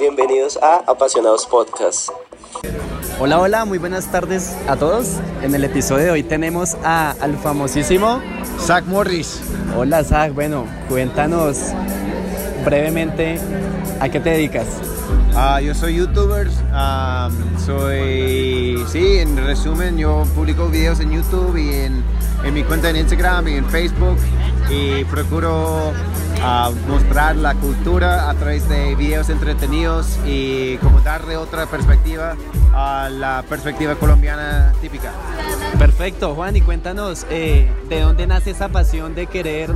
Bienvenidos a Apasionados Podcast. Hola, hola, muy buenas tardes a todos. En el episodio de hoy tenemos a, al famosísimo Zach Morris. Hola Zach, bueno, cuéntanos brevemente a qué te dedicas. Ah, yo soy youtuber, soy, sí, en resumen, yo publico videos en YouTube y en, en mi cuenta en Instagram y en Facebook y procuro ah, mostrar la cultura a través de videos entretenidos y como darle otra perspectiva a la perspectiva colombiana típica. Perfecto, Juan, y cuéntanos eh, de dónde nace esa pasión de querer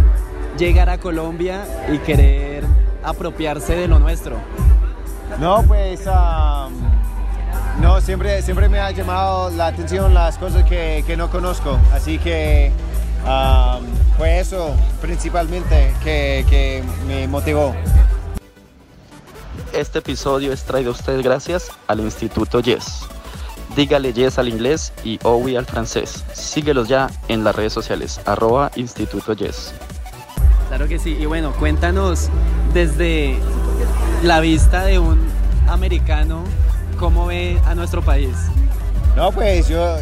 llegar a Colombia y querer apropiarse de lo nuestro. No, pues um, no, siempre, siempre me ha llamado la atención las cosas que, que no conozco, así que um, fue eso principalmente que, que me motivó. Este episodio es traído a ustedes gracias al Instituto Yes. Dígale Yes al inglés y OWI al francés. Síguelos ya en las redes sociales, arroba Instituto Yes. Claro que sí, y bueno, cuéntanos desde la vista de un americano, ¿cómo ve a nuestro país? No, pues yo,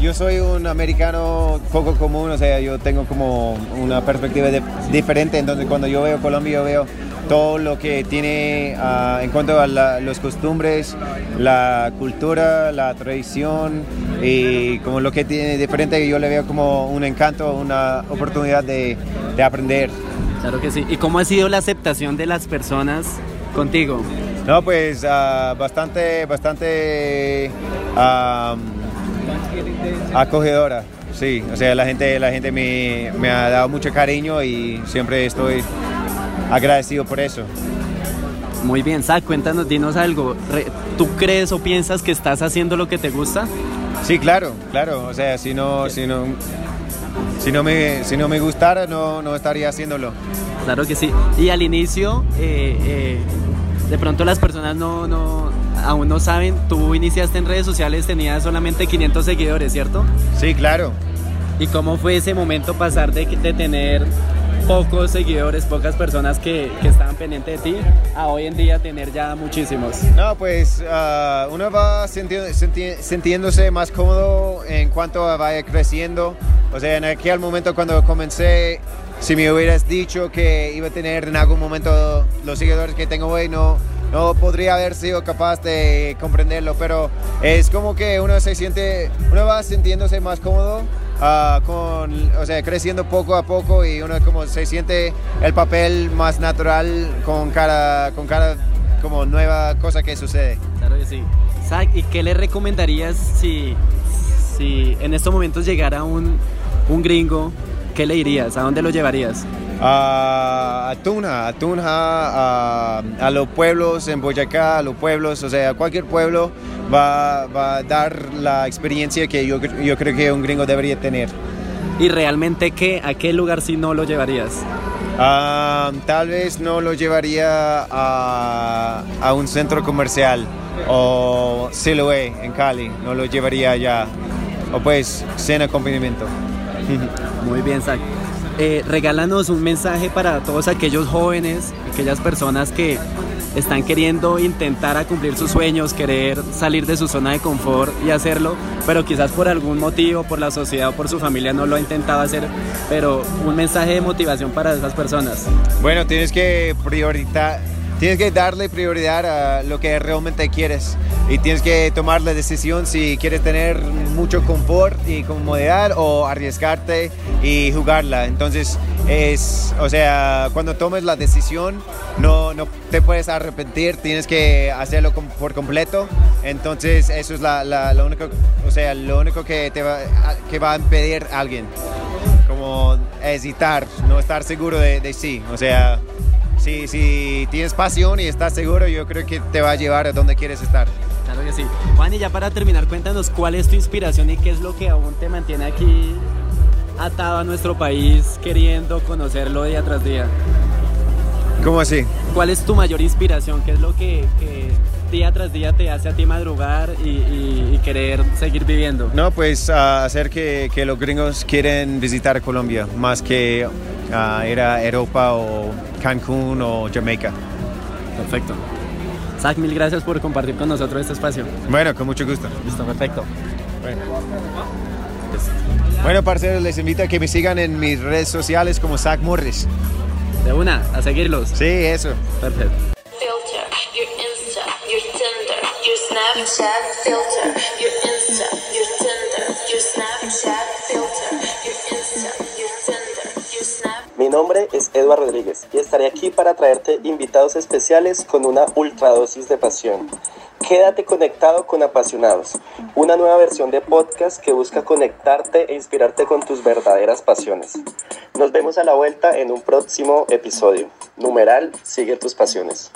yo soy un americano poco común, o sea, yo tengo como una perspectiva de- diferente, entonces cuando yo veo Colombia, yo veo todo lo que tiene ah, en cuanto a la- los costumbres, la cultura, la tradición y como lo que tiene diferente, yo le veo como un encanto, una oportunidad de, de aprender. Claro que sí. ¿Y cómo ha sido la aceptación de las personas contigo? No, pues ah, bastante, bastante ah, acogedora. Sí, o sea, la gente, la gente me, me ha dado mucho cariño y siempre estoy agradecido por eso. Muy bien, Zach, cuéntanos, dinos algo. ¿Tú crees o piensas que estás haciendo lo que te gusta? Sí, claro, claro. O sea, si no, si no, si no me, si no me gustara, no, no estaría haciéndolo. Claro que sí. Y al inicio, eh, eh, de pronto las personas no, no, aún no saben, tú iniciaste en redes sociales, tenías solamente 500 seguidores, ¿cierto? Sí, claro. ¿Y cómo fue ese momento pasar de, de tener pocos seguidores, pocas personas que, que estaban pendientes de ti, a hoy en día tener ya muchísimos? No, pues ah, uno va sinti- sintiéndose más cómodo en cuanto a vaya creciendo. O sea, en aquel momento cuando comencé, si me hubieras dicho que iba a tener en algún momento los seguidores que tengo hoy, no, no podría haber sido capaz de comprenderlo. Pero es como que uno se siente, uno va sintiéndose más cómodo. ah, con, o sea, creciendo poco a poco y uno como se siente el papel más natural con cada, con cada como nueva cosa que sucede. Claro que sí. Zach, ¿y qué le recomendarías si, si en estos momentos llegara un, un gringo? ¿Qué le dirías? ¿A dónde lo llevarías? A a Tuna, a Tunja, a, a los pueblos en Boyacá, a los pueblos, o sea, cualquier pueblo va, va a dar la experiencia que yo, yo creo que un gringo debería tener. ¿Y realmente qué, a qué lugar si no lo llevarías? Ah, tal vez no lo llevaría a, a un centro comercial o Siloé en Cali, no lo llevaría allá. O pues cena acompañamiento. Muy bien, Zach. Eh, regálanos un mensaje para todos aquellos jóvenes, aquellas personas que están queriendo intentar a cumplir sus sueños, querer salir de su zona de confort y hacerlo, pero quizás por algún motivo, por la sociedad o por su familia no lo ha intentado hacer, pero un mensaje de motivación para esas personas. Bueno, tienes que priorizar, tienes que darle prioridad a lo que realmente quieres y tienes que tomar la decisión si quieres tener mucho confort y comodidad o arriesgarte y jugarla. Entonces es, o sea, cuando tomes la decisión no, no te puedes arrepentir, tienes que hacerlo por completo. Entonces eso es la, la- lo único, o sea, lo único que te va, que va a impedir a alguien como hesitar, no estar seguro de, de sí. O sea, si, si tienes pasión y estás seguro, yo creo que te va a llevar a donde quieres estar. Claro que sí. Juan, y ya para terminar, cuéntanos cuál es tu inspiración y qué es lo que aún te mantiene aquí atado a nuestro país, queriendo conocerlo día tras día. ¿Cómo así? ¿Cuál es tu mayor inspiración? ¿Qué es lo que, que día tras día te hace a ti madrugar y, y- y querer seguir viviendo? No, pues ah, hacer que, que los gringos quieren visitar Colombia más que ah, ir a Europa o Cancún o Jamaica. Perfecto. Zach, mil gracias por compartir con nosotros este espacio. Bueno, con mucho gusto. Listo, perfecto. Bueno. Bueno, parceros, les invito a que me sigan en mis redes sociales como Zach Morris. De una, a seguirlos. Sí, eso. Perfecto. filter, your Insta, your Tinder, your Snapchat filter, your Insta, your Tinder, your Snapchat filter, your Insta, your Tinder, nombre es Eduard Rodríguez y estaré aquí para traerte invitados especiales con una ultradosis de pasión. Quédate conectado con Apasionados, una nueva versión de podcast que busca conectarte e inspirarte con tus verdaderas pasiones. Nos vemos a la vuelta en un próximo episodio. Numeral, sigue tus pasiones.